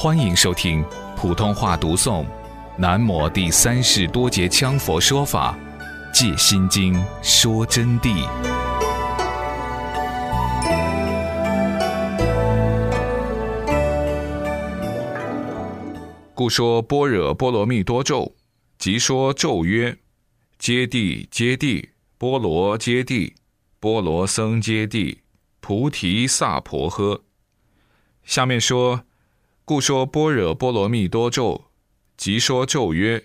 欢迎收听普通话读诵《南摩第三世多杰羌佛说法·借心经说真谛》。故说般若波罗蜜多咒，即说咒曰：揭谛揭谛，波罗揭谛，波罗僧揭谛，菩提萨婆诃。下面说。故说般若波罗蜜多咒，即说咒曰：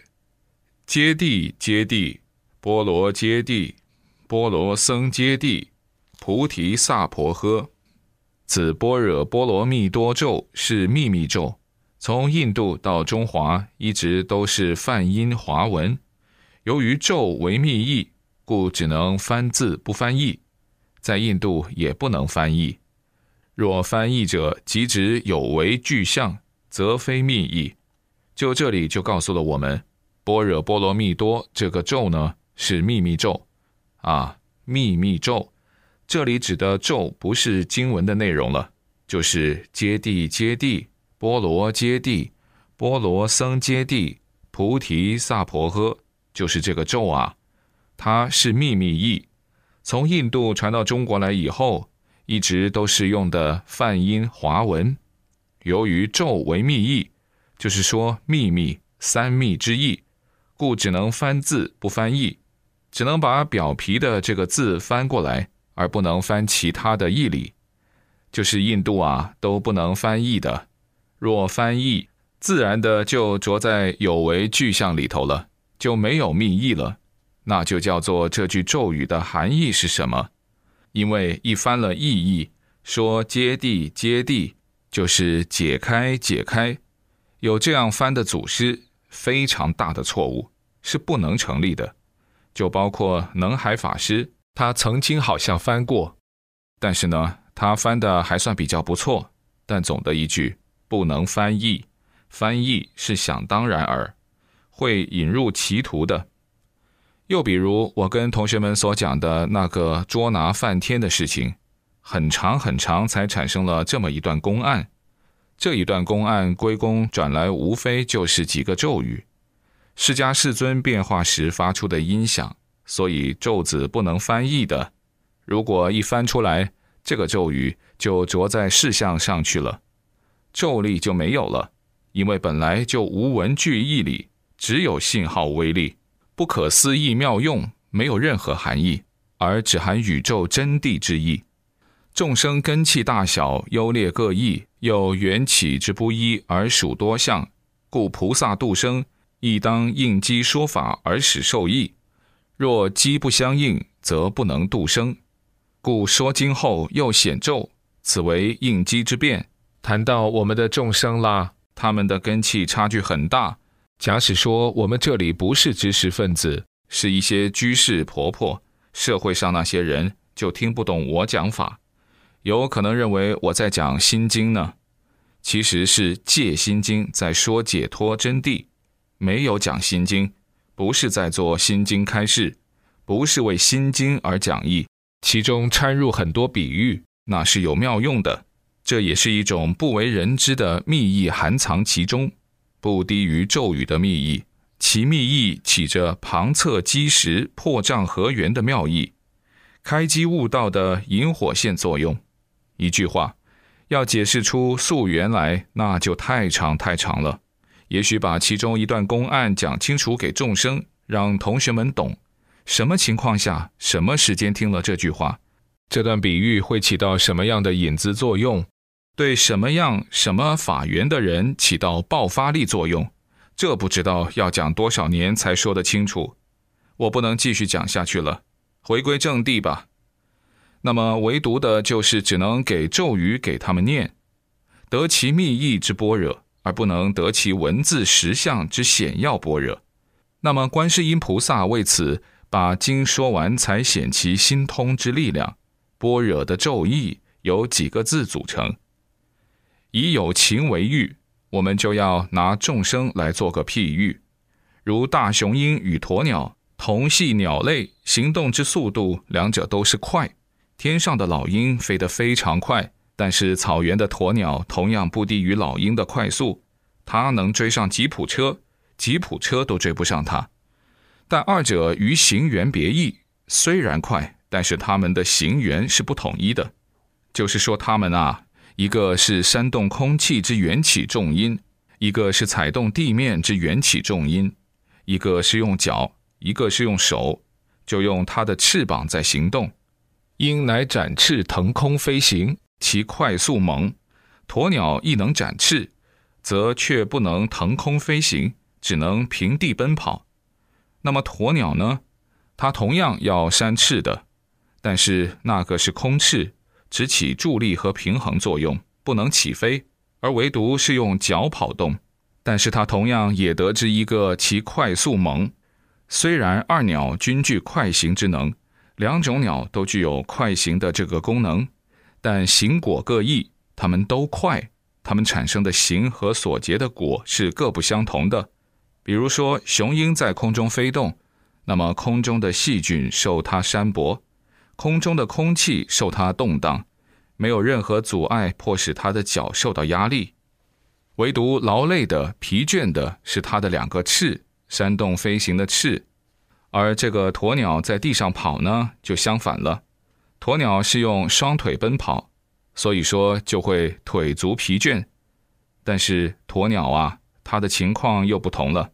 揭谛揭谛，波罗揭谛，波罗僧揭谛，菩提萨婆诃。此般若波罗蜜多咒是秘密咒，从印度到中华一直都是梵音华文。由于咒为密意，故只能翻字不翻译，在印度也不能翻译。若翻译者，即指有违具象，则非密意。就这里就告诉了我们，般若波罗蜜多这个咒呢是秘密咒，啊，秘密咒。这里指的咒不是经文的内容了，就是揭谛揭谛，波罗揭谛，波罗僧揭谛，菩提萨婆诃，就是这个咒啊。它是秘密意，从印度传到中国来以后。一直都是用的梵音华文，由于咒为密意，就是说秘密三密之意，故只能翻字不翻译，只能把表皮的这个字翻过来，而不能翻其他的义理。就是印度啊都不能翻译的，若翻译，自然的就着在有为具象里头了，就没有密意了，那就叫做这句咒语的含义是什么？因为一翻了意义，说接地接地就是解开解开，有这样翻的祖师，非常大的错误，是不能成立的。就包括能海法师，他曾经好像翻过，但是呢，他翻的还算比较不错。但总的一句，不能翻译，翻译是想当然而会引入歧途的。又比如，我跟同学们所讲的那个捉拿梵天的事情，很长很长，才产生了这么一段公案。这一段公案归公转来，无非就是几个咒语，释迦世尊变化时发出的音响，所以咒子不能翻译的。如果一翻出来，这个咒语就着在事项上去了，咒力就没有了，因为本来就无文句义理，只有信号威力。不可思议妙用，没有任何含义，而只含宇宙真谛之意。众生根器大小优劣各异，又缘起之不一而属多相，故菩萨度生亦当应机说法而使受益。若机不相应，则不能度生。故说经后又显咒，此为应机之变。谈到我们的众生啦，他们的根器差距很大。假使说我们这里不是知识分子，是一些居士婆婆，社会上那些人就听不懂我讲法，有可能认为我在讲心经呢。其实是借心经在说解脱真谛，没有讲心经，不是在做心经开示，不是为心经而讲义，其中掺入很多比喻，那是有妙用的，这也是一种不为人知的密意含藏其中。不低于咒语的密意，其密意起着旁测基石、破障合缘的妙意，开机悟道的引火线作用。一句话，要解释出溯源来，那就太长太长了。也许把其中一段公案讲清楚给众生，让同学们懂，什么情况下、什么时间听了这句话，这段比喻会起到什么样的引子作用。对什么样什么法源的人起到爆发力作用，这不知道要讲多少年才说得清楚。我不能继续讲下去了，回归正地吧。那么唯独的就是只能给咒语给他们念，得其密意之般若，而不能得其文字实相之显要般若。那么观世音菩萨为此把经说完，才显其心通之力量。般若的咒意由几个字组成。以有情为喻，我们就要拿众生来做个譬喻，如大雄鹰与鸵鸟同系鸟类，行动之速度两者都是快。天上的老鹰飞得非常快，但是草原的鸵鸟同样不低于老鹰的快速，它能追上吉普车，吉普车都追不上它。但二者于行源别异，虽然快，但是它们的行源是不统一的。就是说，它们啊，一个是煽动空气之缘起重音，一个是踩动地面之缘起重音，一个是用脚，一个是用手，就用它的翅膀在行动。鹰乃展翅腾空飞行，其快速猛；鸵鸟亦能展翅，则却不能腾空飞行，只能平地奔跑。那么鸵鸟呢？它同样要扇翅的，但是那个是空翅，只起助力和平衡作用，不能起飞，而唯独是用脚跑动。但是它同样也得知一个其快速猛。虽然二鸟均具快行之能，两种鸟都具有快行的这个功能，但行果各异，它们都快，它们产生的形和所结的果是各不相同的。比如说，雄鹰在空中飞动，那么空中的细菌受它扇薄，空中的空气受它动荡，没有任何阻碍迫使它的脚受到压力。唯独劳累的、疲倦的是它的两个翅，扇动飞行的翅。而这个鸵鸟在地上跑呢，就相反了。鸵鸟是用双腿奔跑，所以说就会腿足疲倦。但是鸵鸟啊。它的情况又不同了，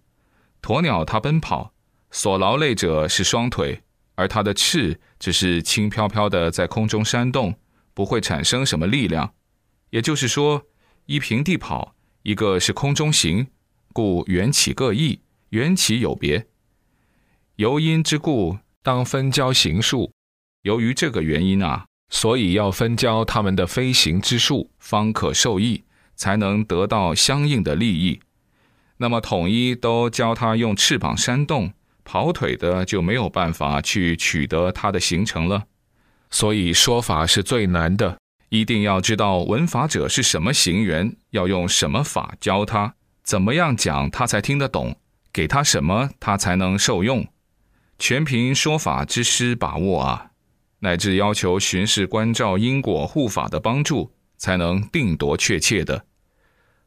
鸵鸟它奔跑，所劳累者是双腿，而它的翅只是轻飘飘的在空中扇动，不会产生什么力量。也就是说，一平地跑，一个是空中行，故缘起各异，缘起有别。由因之故，当分交行数。由于这个原因啊，所以要分交它们的飞行之数，方可受益，才能得到相应的利益。那么统一都教他用翅膀扇动跑腿的，就没有办法去取得它的形成了。所以说法是最难的，一定要知道文法者是什么行员，要用什么法教他，怎么样讲他才听得懂，给他什么他才能受用，全凭说法之师把握啊，乃至要求巡视关照因果护法的帮助，才能定夺确切的。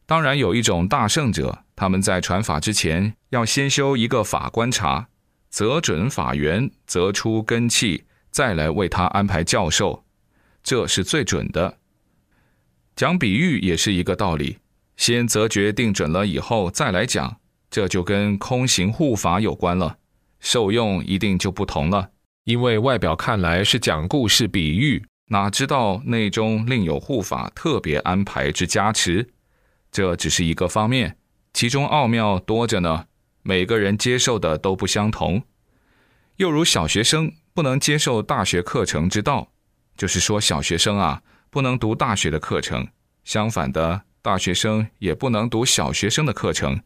当然有一种大圣者。他们在传法之前，要先修一个法观察，择准法源，择出根器，再来为他安排教授，这是最准的。讲比喻也是一个道理，先择决定准了以后再来讲，这就跟空行护法有关了，受用一定就不同了。因为外表看来是讲故事比喻，哪知道内中另有护法特别安排之加持，这只是一个方面。其中奥妙多着呢，每个人接受的都不相同。又如小学生不能接受大学课程之道，就是说小学生啊不能读大学的课程，相反的，大学生也不能读小学生的课程。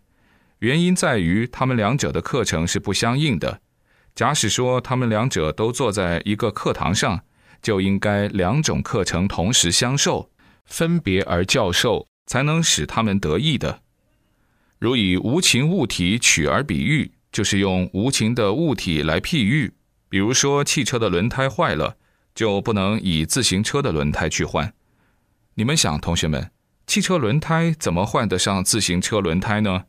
原因在于他们两者的课程是不相应的。假使说他们两者都坐在一个课堂上，就应该两种课程同时相授，分别而教授，才能使他们得益的。如以无情物体取而比喻，就是用无情的物体来譬喻。比如说，汽车的轮胎坏了，就不能以自行车的轮胎去换。你们想，同学们，汽车轮胎怎么换得上自行车轮胎呢？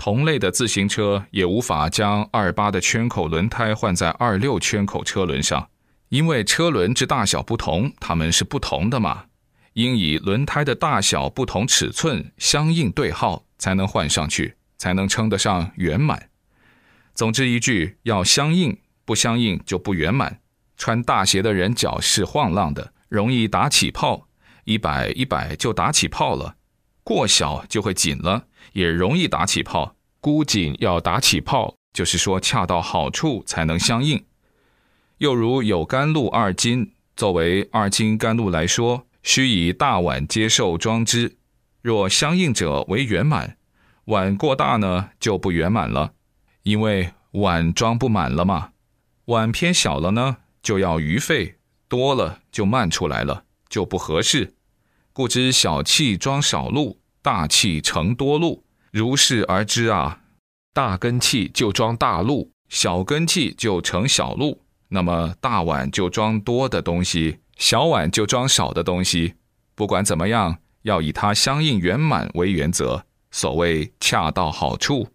同类的自行车也无法将二八的圈口轮胎换在二六圈口车轮上，因为车轮之大小不同，它们是不同的嘛。应以轮胎的大小不同尺寸相应对号。才能换上去，才能称得上圆满。总之一句，要相应，不相应就不圆满。穿大鞋的人脚是晃浪的，容易打起泡，一摆一摆就打起泡了。过小就会紧了，也容易打起泡。箍紧要打起泡，就是说恰到好处才能相应。又如有甘露二斤，作为二斤甘露来说，需以大碗接受装之。若相应者为圆满，碗过大呢就不圆满了，因为碗装不满了嘛。碗偏小了呢，就要余费多了就漫出来了，就不合适。故知小器装少露，大器成多路，如是而知啊。大根器就装大路，小根器就成小路。那么大碗就装多的东西，小碗就装少的东西。不管怎么样。要以它相应圆满为原则，所谓恰到好处。